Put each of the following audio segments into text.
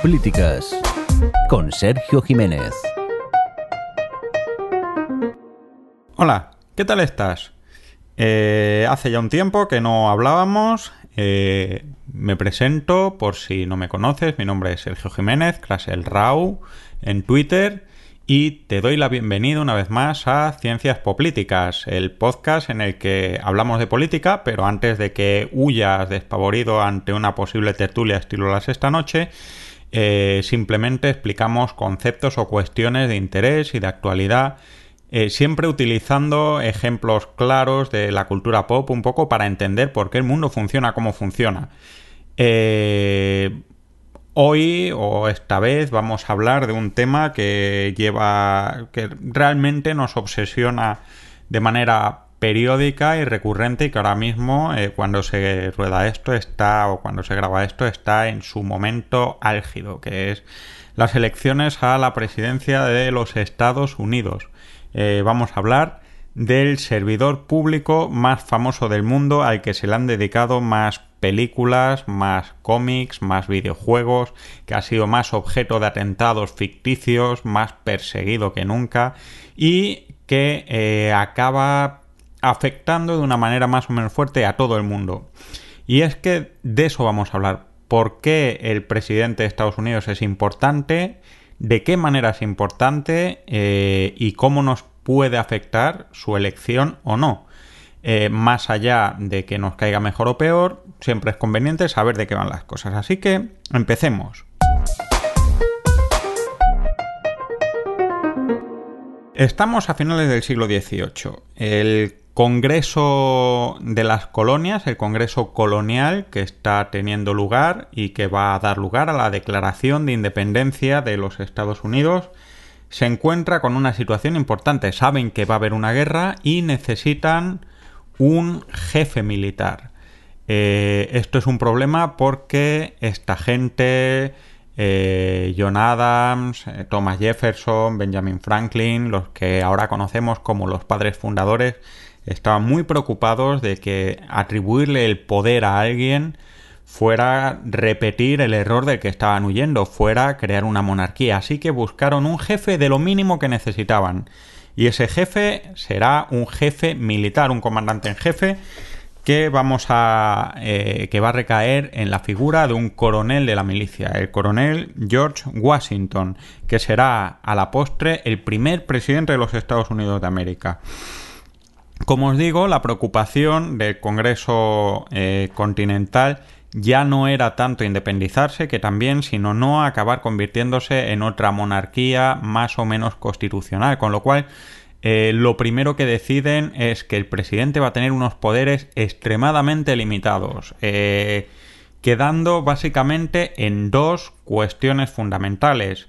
Políticas con Sergio Jiménez. Hola, ¿qué tal estás? Eh, hace ya un tiempo que no hablábamos. Eh, me presento por si no me conoces. Mi nombre es Sergio Jiménez, clase el RAU en Twitter. Y te doy la bienvenida una vez más a Ciencias Políticas, el podcast en el que hablamos de política, pero antes de que huyas despavorido ante una posible tertulia estilo las esta noche, eh, simplemente explicamos conceptos o cuestiones de interés y de actualidad eh, siempre utilizando ejemplos claros de la cultura pop un poco para entender por qué el mundo funciona como funciona. Eh, hoy o esta vez vamos a hablar de un tema que lleva que realmente nos obsesiona de manera periódica y recurrente y que ahora mismo eh, cuando se rueda esto está o cuando se graba esto está en su momento álgido que es las elecciones a la presidencia de los Estados Unidos. Eh, vamos a hablar del servidor público más famoso del mundo al que se le han dedicado más películas, más cómics, más videojuegos, que ha sido más objeto de atentados ficticios, más perseguido que nunca y que eh, acaba afectando de una manera más o menos fuerte a todo el mundo. Y es que de eso vamos a hablar. ¿Por qué el presidente de Estados Unidos es importante? de qué manera es importante eh, y cómo nos puede afectar su elección o no. Eh, más allá de que nos caiga mejor o peor, siempre es conveniente saber de qué van las cosas. Así que empecemos. Estamos a finales del siglo XVIII. El Congreso de las Colonias, el Congreso Colonial que está teniendo lugar y que va a dar lugar a la Declaración de Independencia de los Estados Unidos, se encuentra con una situación importante. Saben que va a haber una guerra y necesitan un jefe militar. Eh, esto es un problema porque esta gente, eh, John Adams, eh, Thomas Jefferson, Benjamin Franklin, los que ahora conocemos como los padres fundadores, estaban muy preocupados de que atribuirle el poder a alguien fuera repetir el error del que estaban huyendo, fuera crear una monarquía. Así que buscaron un jefe de lo mínimo que necesitaban. Y ese jefe será un jefe militar, un comandante en jefe que vamos a eh, que va a recaer en la figura de un coronel de la milicia, el coronel George Washington, que será a la postre el primer presidente de los Estados Unidos de América. Como os digo, la preocupación del Congreso eh, Continental ya no era tanto independizarse que también, sino no acabar convirtiéndose en otra monarquía más o menos constitucional, con lo cual eh, lo primero que deciden es que el presidente va a tener unos poderes extremadamente limitados, eh, quedando básicamente en dos cuestiones fundamentales.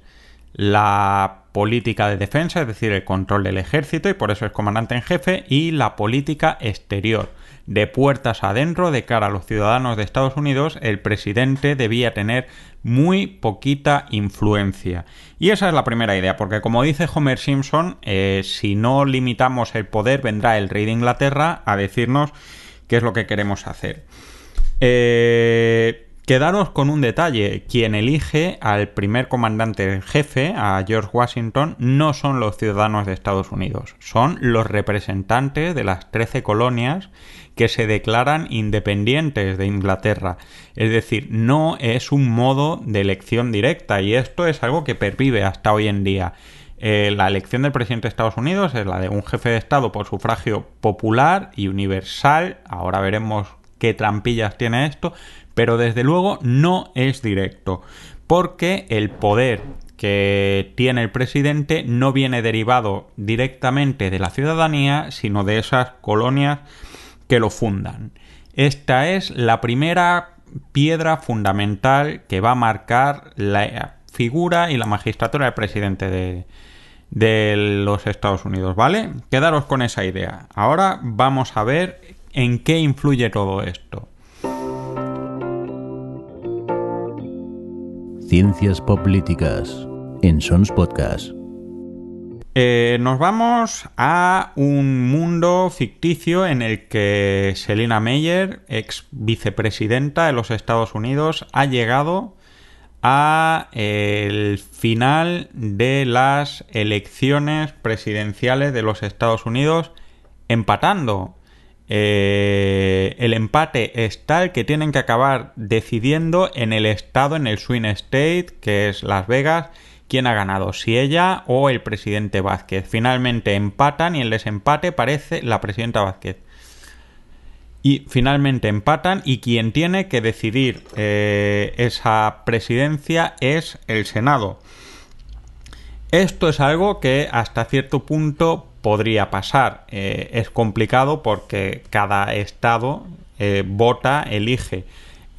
La política de defensa, es decir, el control del ejército, y por eso es comandante en jefe, y la política exterior. De puertas adentro, de cara a los ciudadanos de Estados Unidos, el presidente debía tener muy poquita influencia. Y esa es la primera idea, porque como dice Homer Simpson, eh, si no limitamos el poder, vendrá el rey de Inglaterra a decirnos qué es lo que queremos hacer. Eh, Quedaros con un detalle, quien elige al primer comandante en jefe, a George Washington, no son los ciudadanos de Estados Unidos, son los representantes de las 13 colonias que se declaran independientes de Inglaterra. Es decir, no es un modo de elección directa y esto es algo que pervive hasta hoy en día. Eh, la elección del presidente de Estados Unidos es la de un jefe de Estado por sufragio popular y universal. Ahora veremos qué trampillas tiene esto, pero desde luego no es directo, porque el poder que tiene el presidente no viene derivado directamente de la ciudadanía, sino de esas colonias que lo fundan. Esta es la primera piedra fundamental que va a marcar la figura y la magistratura del presidente de, de los Estados Unidos, ¿vale? Quedaros con esa idea. Ahora vamos a ver en qué influye todo esto. Ciencias Políticas en Sons Podcast. Eh, nos vamos a un mundo ficticio en el que Selina Meyer, ex vicepresidenta de los Estados Unidos, ha llegado a el final de las elecciones presidenciales de los Estados Unidos empatando. Eh, el empate es tal que tienen que acabar decidiendo en el estado, en el swing state, que es Las Vegas, quién ha ganado, si ella o el presidente Vázquez. Finalmente empatan y el desempate parece la presidenta Vázquez. Y finalmente empatan y quien tiene que decidir eh, esa presidencia es el Senado. Esto es algo que hasta cierto punto podría pasar. Eh, es complicado porque cada estado eh, vota, elige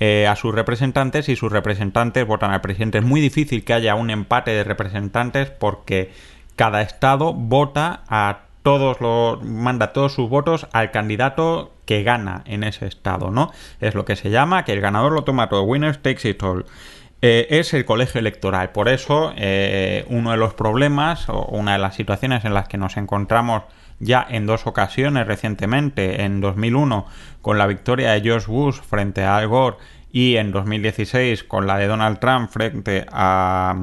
eh, a sus representantes y sus representantes votan al presidente. Es muy difícil que haya un empate de representantes porque cada estado vota a todos los manda todos sus votos al candidato que gana en ese estado, ¿no? Es lo que se llama que el ganador lo toma todo, winner takes it all. Eh, es el colegio electoral. Por eso, eh, uno de los problemas o una de las situaciones en las que nos encontramos ya en dos ocasiones recientemente, en 2001 con la victoria de George Bush frente a Al Gore y en 2016 con la de Donald Trump frente a,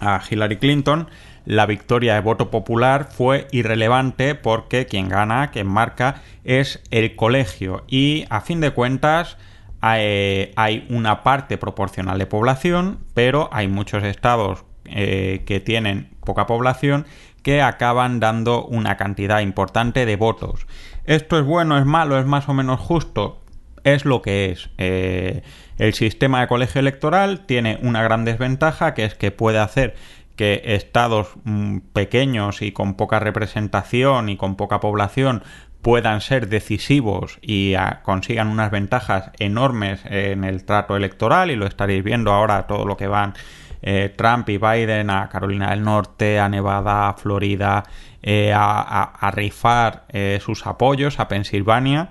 a Hillary Clinton, la victoria de voto popular fue irrelevante porque quien gana, quien marca, es el colegio y a fin de cuentas hay, una parte proporcional de población, pero hay muchos estados eh, que tienen poca población que acaban dando una cantidad importante de votos. ¿Esto es bueno, es malo, es más o menos justo? Es lo que es. Eh, el sistema de colegio electoral tiene una gran desventaja que es que puede hacer que estados mm, pequeños y con poca representación y con poca población puedan ser decisivos y ah, consigan unas ventajas enormes en el trato electoral y lo estaréis viendo ahora todo lo que van eh, Trump y Biden a Carolina del Norte, a Nevada, a Florida, eh, a, rifar eh, sus apoyos a Pensilvania.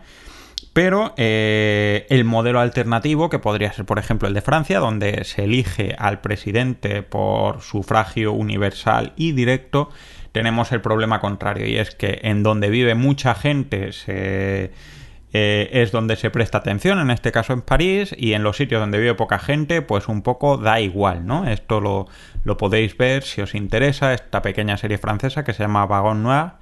Pero el modelo alternativo, que podría ser por ejemplo el de Francia, donde se elige al presidente por sufragio universal y directo, tenemos el problema contrario y es que en donde vive mucha gente eh, es donde se presta atención, en este caso en París, y en los sitios donde vive poca gente, pues un poco da igual, ¿no? Esto lo, podéis ver si os interesa, esta pequeña serie francesa que se llama Vagon Noir,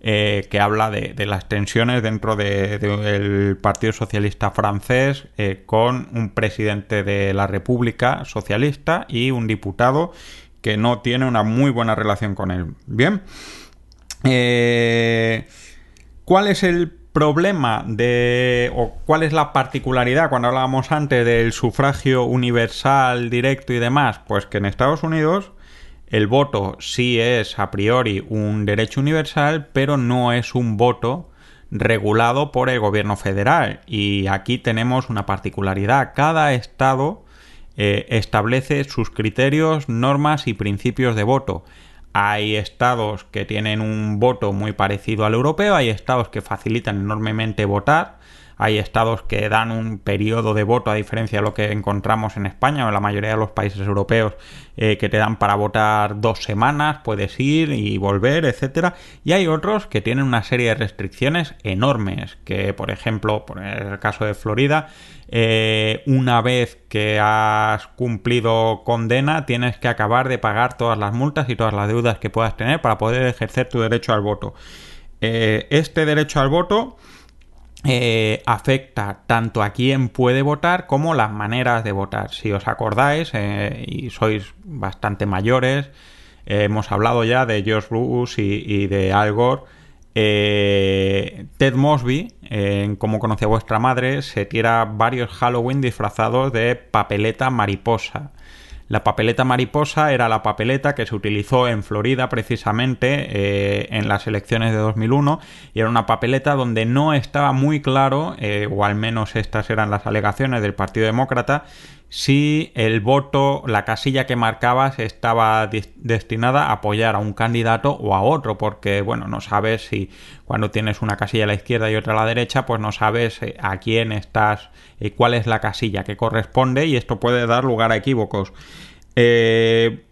eh, que habla de, las tensiones dentro del Partido Socialista francés eh, con un presidente de la República Socialista y un diputado que no tiene una muy buena relación con él. Bien. Eh, ¿Cuál es el problema de o cuál es la particularidad cuando hablábamos antes del sufragio universal, directo y demás? Pues que en Estados Unidos el voto sí es a priori un derecho universal, pero no es un voto regulado por el gobierno federal. Y aquí tenemos una particularidad. Cada estado eh, establece sus criterios, normas y principios de voto. Hay estados que tienen un voto muy parecido al europeo, hay estados que facilitan enormemente votar, hay estados que dan un periodo de voto a diferencia de lo que encontramos en España o en la mayoría de los países europeos eh, que te dan para votar dos semanas, puedes ir y volver, etcétera. Y hay otros que tienen una serie de restricciones enormes, que por ejemplo, por el caso de Florida, eh, una vez que has cumplido condena, tienes que acabar de pagar todas las multas y todas las deudas que puedas tener para poder ejercer tu derecho al voto. Eh, este derecho al voto eh, afecta tanto a quién puede votar como las maneras de votar. Si os acordáis y sois bastante mayores, hemos hablado ya de George Bush y de Al Gore eh, Ted Mosby, en Cómo conocía vuestra madre, se tira varios Halloween disfrazados de papeleta mariposa. La papeleta mariposa era la papeleta que se utilizó en Florida precisamente eh, en las elecciones de 2001 y era una papeleta donde no estaba muy claro, eh, o al menos estas eran las alegaciones del Partido Demócrata, si el voto, la casilla que marcabas estaba destinada a apoyar a un candidato o a otro, porque bueno, no sabes si cuando tienes una casilla a la izquierda y otra a la derecha, pues no sabes eh, a quién estás, y eh, cuál es la casilla que corresponde y esto puede dar lugar a equívocos. Eh,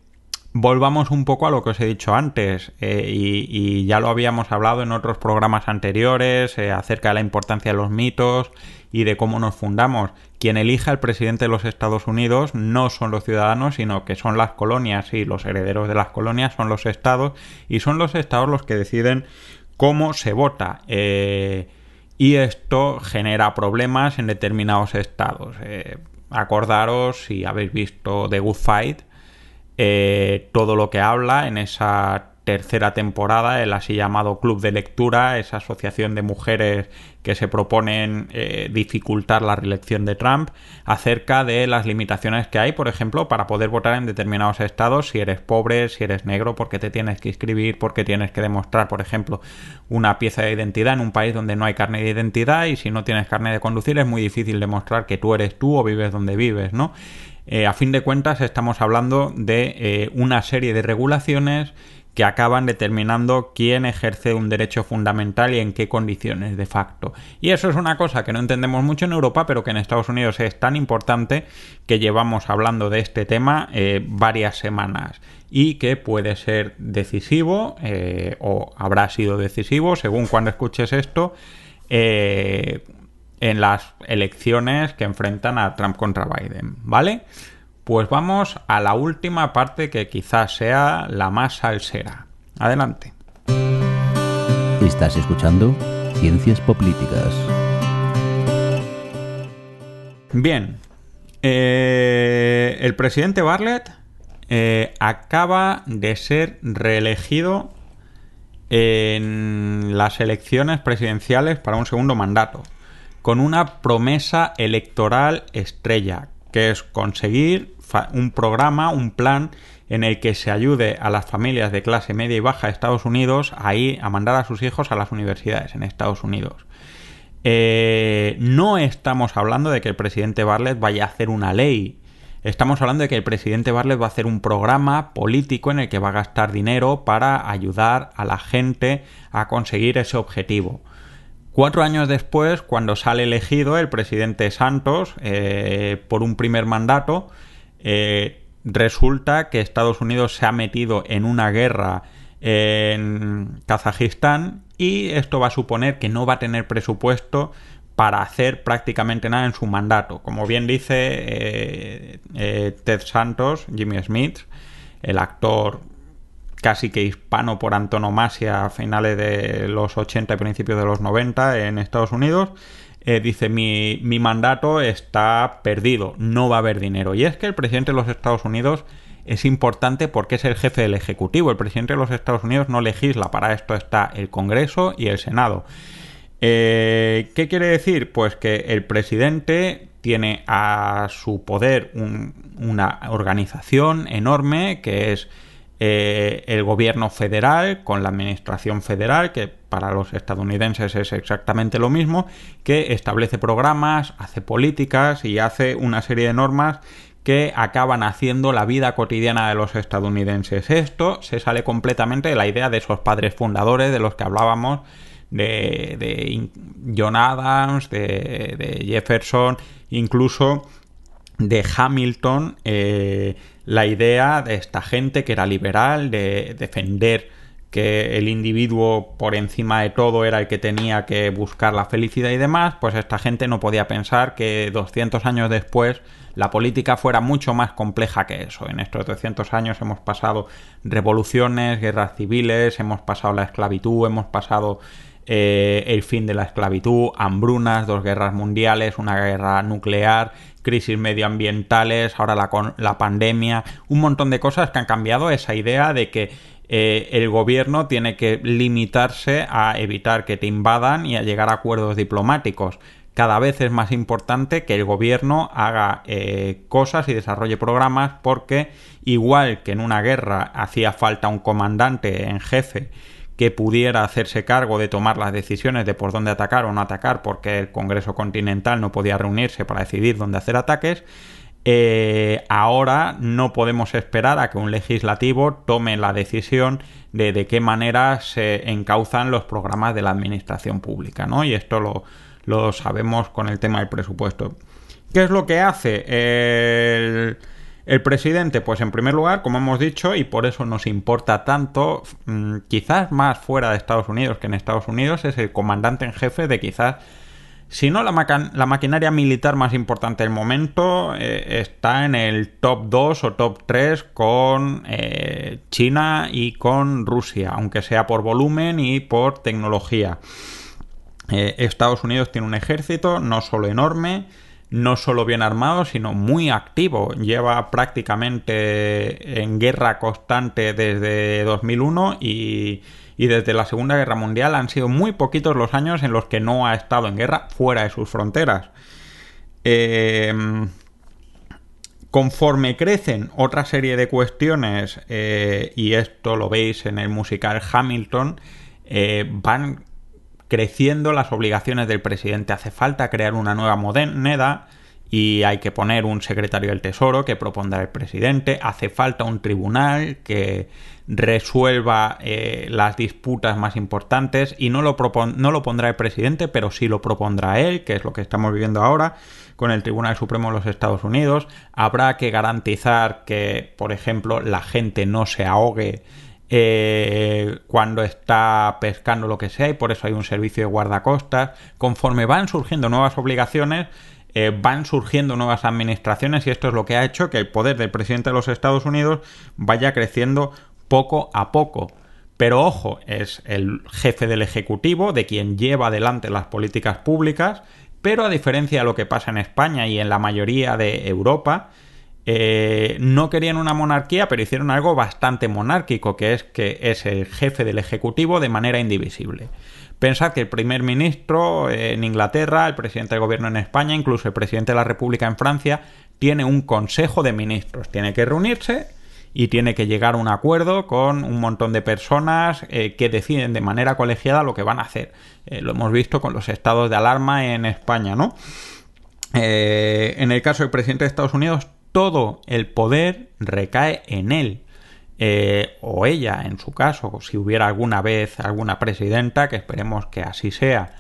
volvamos un poco a lo que os he dicho antes y, ya lo habíamos hablado en otros programas anteriores acerca de la importancia de los mitos y de cómo nos fundamos. Quien elige al presidente de los Estados Unidos no son los ciudadanos, sino que son las colonias y los herederos de las colonias son los estados y son los estados los que deciden cómo se vota. Eh, y esto genera problemas en determinados estados. Eh, acordaros, si habéis visto The Good Fight, eh, todo lo que habla en esa tercera temporada, el así llamado Club de Lectura, esa asociación de mujeres que se proponen eh, dificultar la reelección de Trump, acerca de las limitaciones que hay, por ejemplo, para poder votar en determinados estados, si eres pobre, si eres negro, porque te tienes que inscribir, porque tienes que demostrar, por ejemplo, una pieza de identidad en un país donde no hay carne de identidad y si no tienes carne de conducir es muy difícil demostrar que tú eres tú o vives donde vives, ¿no? Eh, a fin de cuentas estamos hablando de eh, una serie de regulaciones que acaban determinando quién ejerce un derecho fundamental y en qué condiciones de facto. Y eso es una cosa que no entendemos mucho en Europa, pero que en Estados Unidos es tan importante que llevamos hablando de este tema eh, varias semanas y que puede ser decisivo o habrá sido decisivo según cuando escuches esto eh, en las elecciones que enfrentan a Trump contra Biden, ¿vale? Pues vamos a la última parte que quizás sea la más salsera. Adelante. Estás escuchando Ciencias Políticas. Bien. Eh, el presidente Bartlett eh, acaba de ser reelegido en las elecciones presidenciales para un segundo mandato, con una promesa electoral estrella, que es conseguir un programa, un plan en el que se ayude a las familias de clase media y baja de Estados Unidos a ir a mandar a sus hijos a las universidades en Estados Unidos. Eh, no estamos hablando de que el presidente Bartlett vaya a hacer una ley. Estamos hablando de que el presidente Bartlett va a hacer un programa político en el que va a gastar dinero para ayudar a la gente a conseguir ese objetivo. Cuatro años después, cuando sale elegido el presidente Santos eh, por un primer mandato, eh, resulta que Estados Unidos se ha metido en una guerra en Kazajistán y esto va a suponer que no va a tener presupuesto para hacer prácticamente nada en su mandato. Como bien dice eh, eh, Ted Santos, Jimmy Smith, el actor casi que hispano por antonomasia a finales de los 80 y principios de los 90 en Estados Unidos, eh, dice mi, mi mandato está perdido, no va a haber dinero. Y es que el presidente de los Estados Unidos es importante porque es el jefe del Ejecutivo. El presidente de los Estados Unidos no legisla, para esto está el Congreso y el Senado. Eh, ¿Qué quiere decir? Pues que el presidente tiene a su poder una organización enorme que es eh, el gobierno federal con la administración federal, que para los estadounidenses es exactamente lo mismo, que establece programas, hace políticas y hace una serie de normas que acaban haciendo la vida cotidiana de los estadounidenses. Esto se sale completamente de la idea de esos padres fundadores de los que hablábamos de, John Adams, de, Jefferson, incluso de Hamilton, eh, la idea de esta gente que era liberal, de defender que el individuo por encima de todo era el que tenía que buscar la felicidad y demás, pues esta gente no podía pensar que 200 años después la política fuera mucho más compleja que eso. En estos 200 años hemos pasado revoluciones, guerras civiles, hemos pasado la esclavitud, hemos pasado eh, el fin de la esclavitud, hambrunas, dos guerras mundiales, una guerra nuclear, crisis medioambientales, ahora la, la pandemia, un montón de cosas que han cambiado esa idea de que eh, el gobierno tiene que limitarse a evitar que te invadan y a llegar a acuerdos diplomáticos. Cada vez es más importante que el gobierno haga eh, cosas y desarrolle programas porque igual que en una guerra hacía falta un comandante en jefe que pudiera hacerse cargo de tomar las decisiones de por dónde atacar o no atacar porque el Congreso Continental no podía reunirse para decidir dónde hacer ataques, eh, ahora no podemos esperar a que un legislativo tome la decisión de de qué manera se encauzan los programas de la administración pública, ¿no? Y esto lo, lo sabemos con el tema del presupuesto. ¿Qué es lo que hace el, el, presidente? Pues en primer lugar, como hemos dicho, y por eso nos importa tanto, mm, quizás más fuera de Estados Unidos que en Estados Unidos, es el comandante en jefe de quizás si no, la, maquinaria militar más importante del momento eh, está en el top 2 o top 3 con eh, China y con Rusia, aunque sea por volumen y por tecnología. Eh, Estados Unidos tiene un ejército no solo enorme, no solo bien armado, sino muy activo. Lleva prácticamente en guerra constante desde 2001 y y desde la Segunda Guerra Mundial han sido muy poquitos los años en los que no ha estado en guerra fuera de sus fronteras. Em, conforme crecen otra serie de cuestiones, eh, y esto lo veis en el musical Hamilton, eh, van creciendo las obligaciones del presidente. Hace falta crear una nueva moneda y hay que poner un secretario del Tesoro que propondrá el presidente. Hace falta un tribunal que resuelva eh, las disputas más importantes y no lo, no lo pondrá el presidente, pero sí lo propondrá él, que es lo que estamos viviendo ahora con el Tribunal Supremo de los Estados Unidos. Habrá que garantizar que, por ejemplo, la gente no se ahogue eh, cuando está pescando lo que sea y por eso hay un servicio de guardacostas. Conforme van surgiendo nuevas obligaciones, eh, van surgiendo nuevas administraciones y esto es lo que ha hecho que el poder del presidente de los Estados Unidos vaya creciendo poco a poco. Pero ojo, es el jefe del Ejecutivo, de quien lleva adelante las políticas públicas, pero a diferencia de lo que pasa en España y en la mayoría de Europa, eh, no querían una monarquía, pero hicieron algo bastante monárquico, que es que es el jefe del Ejecutivo de manera indivisible. Pensad que el primer ministro en Inglaterra, el presidente del gobierno en España, incluso el presidente de la República en Francia, tiene un consejo de ministros. Tiene que reunirse y tiene que llegar a un acuerdo con un montón de personas eh, que deciden de manera colegiada lo que van a hacer. Eh, lo hemos visto con los estados de alarma en España, ¿no? Eh, en el caso del presidente de Estados Unidos, todo el poder recae en él. o ella, en su caso, si hubiera alguna vez alguna presidenta, que esperemos que así sea,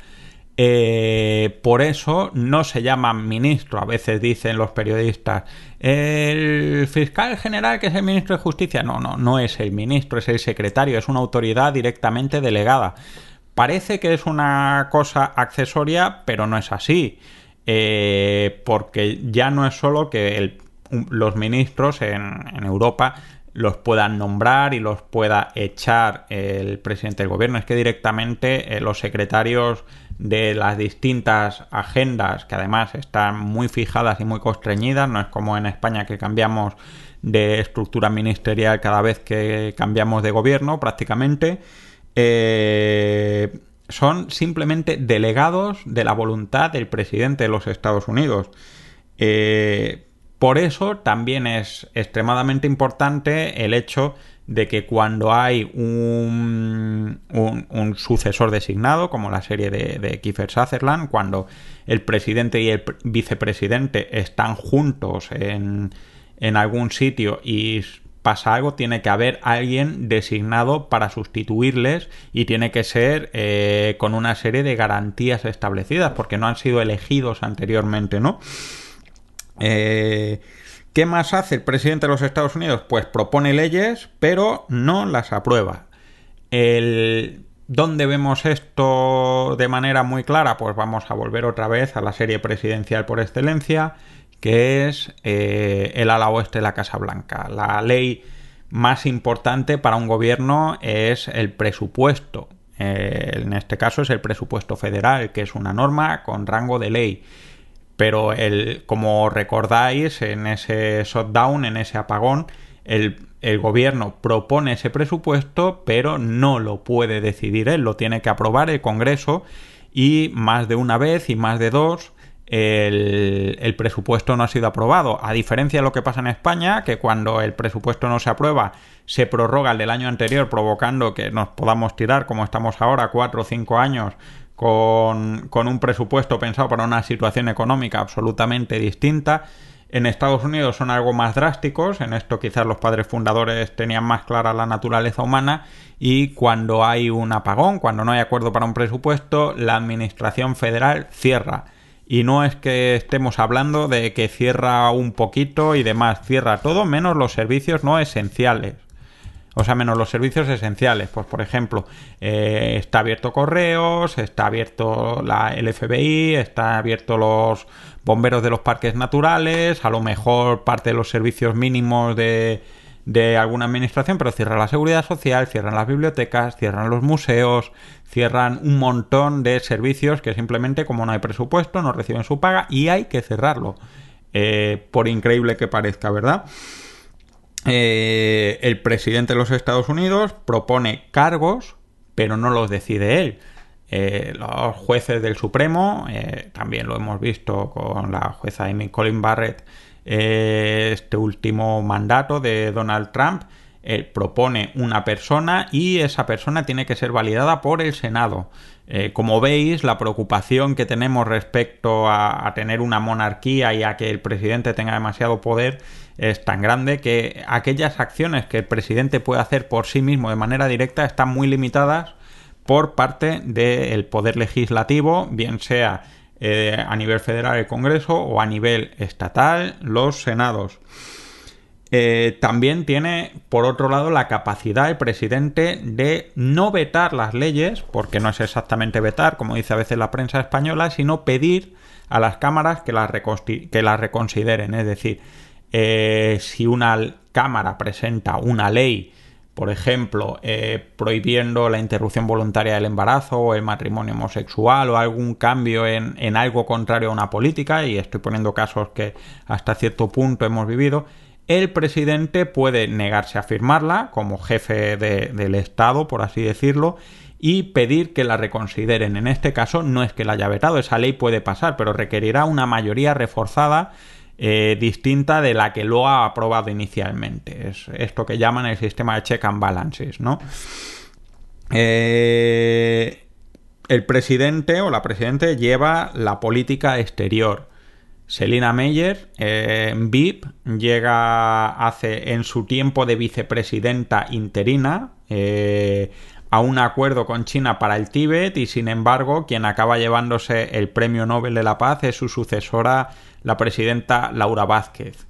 eh, por eso no se llama ministro, a veces dicen los periodistas. El fiscal general, que es el ministro de Justicia, no, no, no es el ministro, es el secretario, es una autoridad directamente delegada. Parece que es una cosa accesoria, pero no es así. Eh, porque ya no es solo que los ministros en, Europa los puedan nombrar y los pueda echar el presidente del gobierno, es que directamente eh, los secretarios de las distintas agendas que además están muy fijadas y muy constreñidas, no es como en España que cambiamos de estructura ministerial cada vez que cambiamos de gobierno prácticamente, eh, son simplemente delegados de la voluntad del presidente de los Estados Unidos. Eh, por eso también es extremadamente importante el hecho de que cuando hay un, un, sucesor designado, como la serie de, Kiefer Sutherland, cuando el presidente y el vicepresidente están juntos en, en algún sitio y pasa algo, tiene que haber alguien designado para sustituirles y tiene que ser eh, con una serie de garantías establecidas, porque no han sido elegidos anteriormente, ¿no? Eh, ¿Qué más hace el presidente de los Estados Unidos? Pues propone leyes, pero no las aprueba. El... ¿Dónde vemos esto de manera muy clara? Pues vamos a volver otra vez a la serie presidencial por excelencia, que es eh, el ala oeste de la Casa Blanca. La ley más importante para un gobierno es el presupuesto. Eh, en este caso es el presupuesto federal, que es una norma con rango de ley pero el, como recordáis, en ese shutdown, en ese apagón, el, el, gobierno propone ese presupuesto, pero no lo puede decidir él, lo tiene que aprobar el Congreso y más de una vez y más de dos el, el, presupuesto no ha sido aprobado. A diferencia de lo que pasa en España, que cuando el presupuesto no se aprueba se prorroga el del año anterior, provocando que nos podamos tirar, como estamos ahora, cuatro o cinco años con, un presupuesto pensado para una situación económica absolutamente distinta. En Estados Unidos son algo más drásticos, en esto quizás los padres fundadores tenían más clara la naturaleza humana y cuando hay un apagón, cuando no hay acuerdo para un presupuesto, la Administración Federal cierra. Y no es que estemos hablando de que cierra un poquito y demás, cierra todo menos los servicios no esenciales. O sea, menos los servicios esenciales. Pues, por ejemplo, eh, está abierto correos, está abierto la, el FBI, está abierto los bomberos de los parques naturales, a lo mejor parte de los servicios mínimos de, de alguna administración, pero cierran la seguridad social, cierran las bibliotecas, cierran los museos, cierran un montón de servicios que simplemente como no hay presupuesto no reciben su paga y hay que cerrarlo. Eh, por increíble que parezca, ¿verdad? Eh, el presidente de los Estados Unidos propone cargos, pero no los decide él. Eh, los jueces del Supremo, también lo hemos visto con la jueza Amy Colin Barrett, este último mandato de Donald Trump, propone una persona y esa persona tiene que ser validada por el Senado. Eh, como veis, la preocupación que tenemos respecto a, tener una monarquía y a que el presidente tenga demasiado poder es tan grande que aquellas acciones que el presidente puede hacer por sí mismo de manera directa están muy limitadas por parte del poder legislativo, bien sea eh, a nivel federal el Congreso o a nivel estatal los senados. Eh, también tiene, por otro lado, la capacidad el presidente de no vetar las leyes, porque no es exactamente vetar, como dice a veces la prensa española, sino pedir a las cámaras que las, que reconsideren. Es decir, eh, si una cámara presenta una ley, por ejemplo, eh, prohibiendo la interrupción voluntaria del embarazo o el matrimonio homosexual o algún cambio en, en algo contrario a una política, y estoy poniendo casos que hasta cierto punto hemos vivido, el presidente puede negarse a firmarla como jefe del Estado, por así decirlo, y pedir que la reconsideren. En este caso no es que la haya vetado, esa ley puede pasar, pero requerirá una mayoría reforzada eh, distinta de la que lo ha aprobado inicialmente. Es esto que llaman el sistema de check and balances, ¿no? Eh, el presidente o la presidente lleva la política exterior Selina Meyer, en VIP, llega hace en su tiempo de vicepresidenta interina eh, a un acuerdo con China para el Tíbet y sin embargo quien acaba llevándose el Premio Nobel de la Paz es su sucesora, la presidenta Laura Vázquez.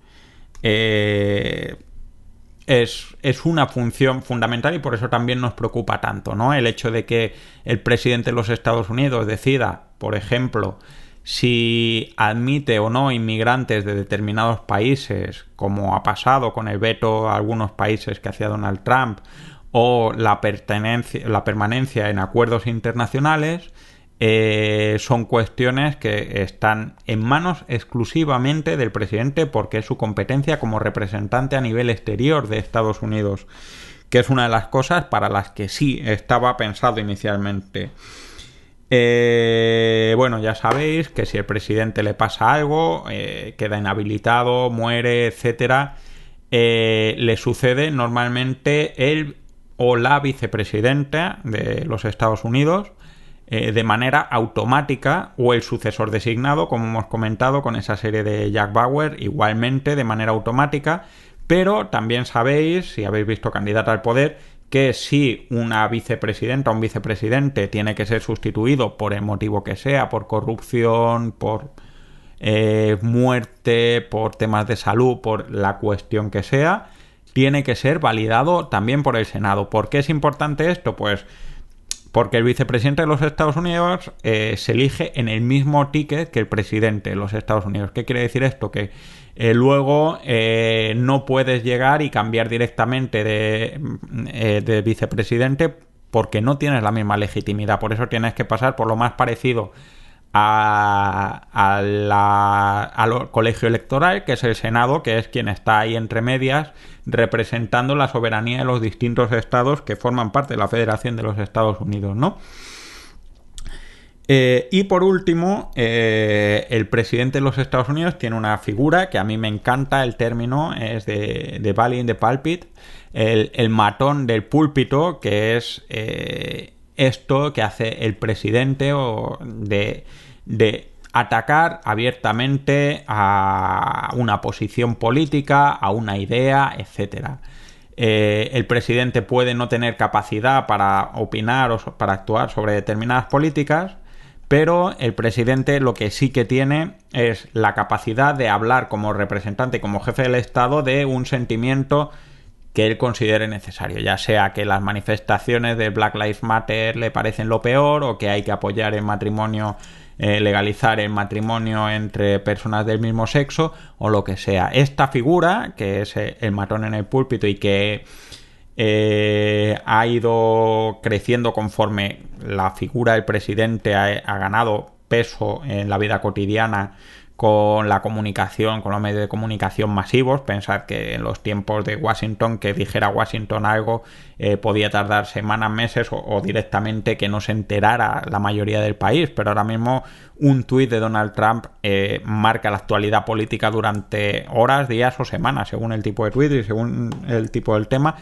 Eh, es, es, una función fundamental y por eso también nos preocupa tanto, ¿no? El hecho de que el presidente de los Estados Unidos decida, por ejemplo, si admite o no inmigrantes de determinados países, como ha pasado con el veto a algunos países que hacía Donald Trump, o la, la permanencia en acuerdos internacionales, eh, son cuestiones que están en manos exclusivamente del presidente porque es su competencia como representante a nivel exterior de Estados Unidos, que es una de las cosas para las que sí estaba pensado inicialmente. Eh, bueno, ya sabéis que si el presidente le pasa algo, eh, queda inhabilitado, muere, etcétera, eh, le sucede normalmente el o la vicepresidenta de los Estados Unidos de manera automática o el sucesor designado, como hemos comentado con esa serie de Jack Bauer, igualmente de manera automática, pero también sabéis, si habéis visto candidata al poder, que si una vicepresidenta o un vicepresidente tiene que ser sustituido por el motivo que sea, por corrupción, por eh, muerte, por temas de salud, por la cuestión que sea, tiene que ser validado también por el Senado. ¿Por qué es importante esto? Pues porque el vicepresidente de los Estados Unidos eh, se elige en el mismo ticket que el presidente de los Estados Unidos. ¿Qué quiere decir esto? Que eh, luego eh, no puedes llegar y cambiar directamente de, eh, de, vicepresidente porque no tienes la misma legitimidad. Por eso tienes que pasar por lo más parecido a, al colegio electoral, que es el Senado, que es quien está ahí entre medias representando la soberanía de los distintos estados que forman parte de la Federación de los Estados Unidos, ¿no? Eh, y por último, eh, el presidente de los Estados Unidos tiene una figura que a mí me encanta, el término es de, de Valley in the Pulpit, el, matón del púlpito, que es eh, esto que hace el presidente o de, atacar abiertamente a una posición política, a una idea, etcétera. el presidente puede no tener capacidad para opinar o para actuar sobre determinadas políticas, pero el presidente lo que sí que tiene es la capacidad de hablar como representante, como jefe del Estado, de un sentimiento que él considere necesario, ya sea que las manifestaciones de Black Lives Matter le parecen lo peor o que hay que apoyar el matrimonio, eh, legalizar el matrimonio entre personas del mismo sexo o lo que sea. Esta figura, que es el matón en el púlpito y que eh, ha ido creciendo conforme la figura del presidente ha ganado peso en la vida cotidiana con la comunicación, con los medios de comunicación masivos. Pensar que en los tiempos de Washington, que dijera Washington algo, eh, podía tardar semanas, meses o, directamente que no se enterara la mayoría del país. Pero ahora mismo un tuit de Donald Trump eh, marca la actualidad política durante horas, días o semanas, según el tipo de tuit y según el tipo del tema.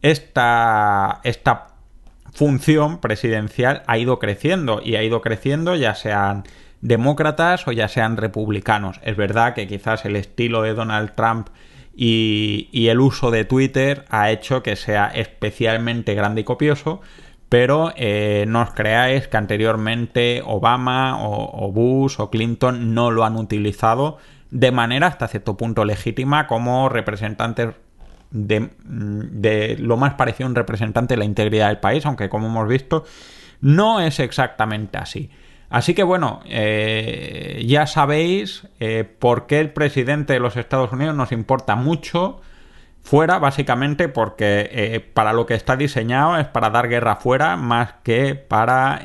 Esta, esta función presidencial ha ido creciendo y ha ido creciendo ya sean demócratas o ya sean republicanos. Es verdad que quizás el estilo de Donald Trump y, el uso de Twitter ha hecho que sea especialmente grande y copioso, pero eh, no os creáis que anteriormente Obama o, Bush o Clinton no lo han utilizado de manera hasta cierto punto legítima como representantes de, de, lo más parecido a un representante de la integridad del país, aunque como hemos visto no es exactamente así. Así que bueno, eh, ya sabéis eh, por qué el presidente de los Estados Unidos nos importa mucho fuera, básicamente porque eh, para lo que está diseñado es para dar guerra fuera más que para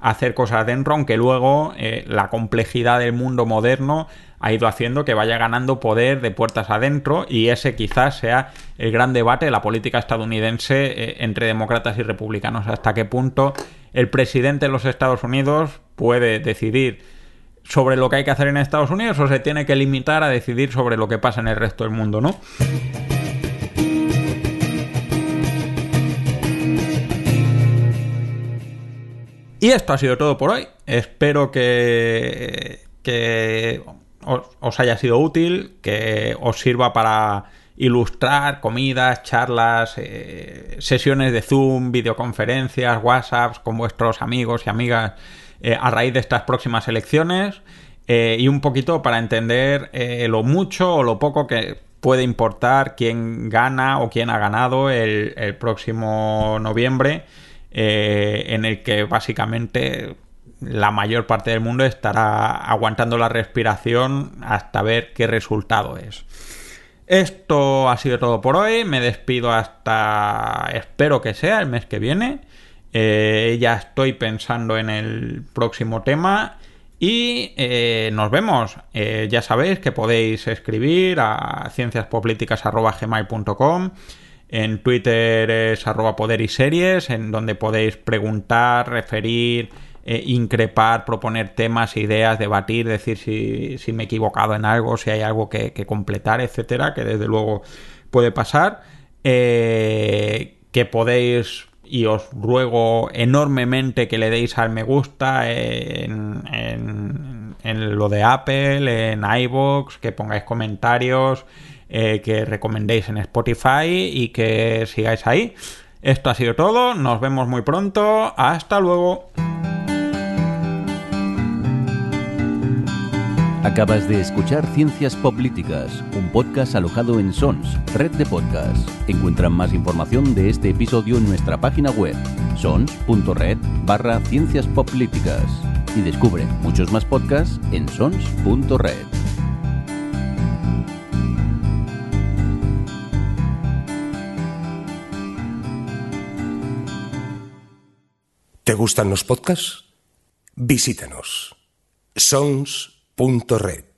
hacer cosas dentro, aunque luego la complejidad del mundo moderno ha ido haciendo que vaya ganando poder de puertas adentro y ese quizás sea el gran debate de la política estadounidense entre demócratas y republicanos. Hasta qué punto el presidente de los Estados Unidos puede decidir sobre lo que hay que hacer en Estados Unidos o se tiene que limitar a decidir sobre lo que pasa en el resto del mundo, ¿no? Y esto ha sido todo por hoy. Espero que, os haya sido útil, que os sirva para ilustrar comidas, charlas, eh, sesiones de Zoom, videoconferencias, WhatsApps con vuestros amigos y amigas eh, a raíz de estas próximas elecciones eh, y un poquito para entender lo mucho o lo poco que puede importar quién gana o quién ha ganado el próximo noviembre en el que básicamente la mayor parte del mundo estará aguantando la respiración hasta ver qué resultado es. Esto ha sido todo por hoy. Me despido hasta. Espero que sea el mes que viene. Eh, ya estoy pensando en el próximo tema. Y eh, nos vemos. Eh, ya sabéis que podéis escribir a cienciaspolíticas.gmail.com. En Twitter es arroba poder y series, en donde podéis preguntar, referir increpar, proponer temas, ideas, debatir, decir si, me he equivocado en algo, si hay algo que, completar, etcétera, que desde luego puede pasar. Que podéis y os ruego enormemente que le deis al me gusta en, en, lo de Apple, en iVoox, que pongáis comentarios, eh, que recomendéis en Spotify y que sigáis ahí. Esto ha sido todo, nos vemos muy pronto, hasta luego. Acabas de escuchar Ciencias Políticas, un podcast alojado en Sons, red de podcasts. Encuentra más información de este episodio en nuestra página web, sons.red barra Ciencias Políticas. Y descubre muchos más podcasts en sons.red. ¿Te gustan los podcasts? Visítanos. Punto red.